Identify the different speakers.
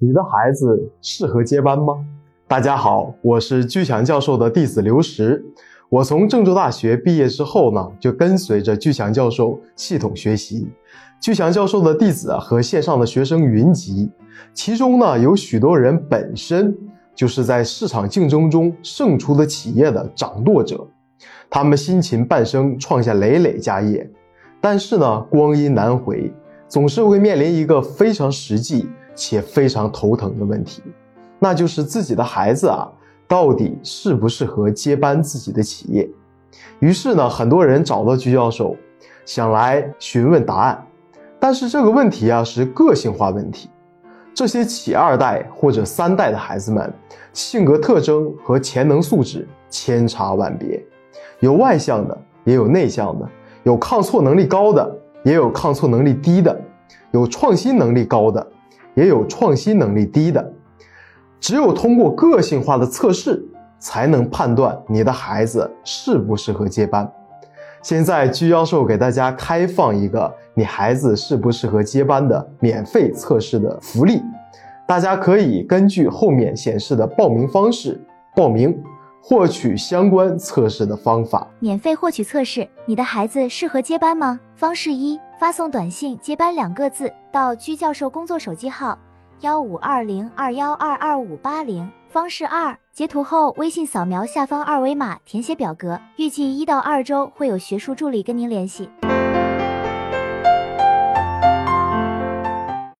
Speaker 1: 你的孩子适合接班吗？大家好，我是巨强教授的弟子刘石。我从郑州大学毕业之后呢，就跟随着巨强教授系统学习。巨强教授的弟子和线上的学生云集，其中呢有许多人本身就是在市场竞争中胜出的企业的掌舵者，他们辛勤半生，创下累累家业。但是呢，光阴难回，总是会面临一个非常实际。且非常头疼的问题，那就是自己的孩子啊，到底适不适合接班自己的企业？于是呢，很多人找到居教授，想来询问答案。但是这个问题啊，是个性化问题。这些企二代或者三代的孩子们，性格特征和潜能素质千差万别，有外向的，也有内向的，有抗挫能力高的，也有抗挫能力低的，有创新能力高的。也有创新能力低的，只有通过个性化的测试，才能判断你的孩子适不适合接班。现在居教授给大家开放一个你孩子适不适合接班的免费测试的福利，大家可以根据后面显示的报名方式报名，获取相关测试的方法。
Speaker 2: 免费获取测试，你的孩子适合接班吗？方式一。发送短信“接班”两个字到居教授工作手机号幺五二零二幺二二五八零。方式二：截图后微信扫描下方二维码填写表格，预计一到二周会有学术助理跟您联系。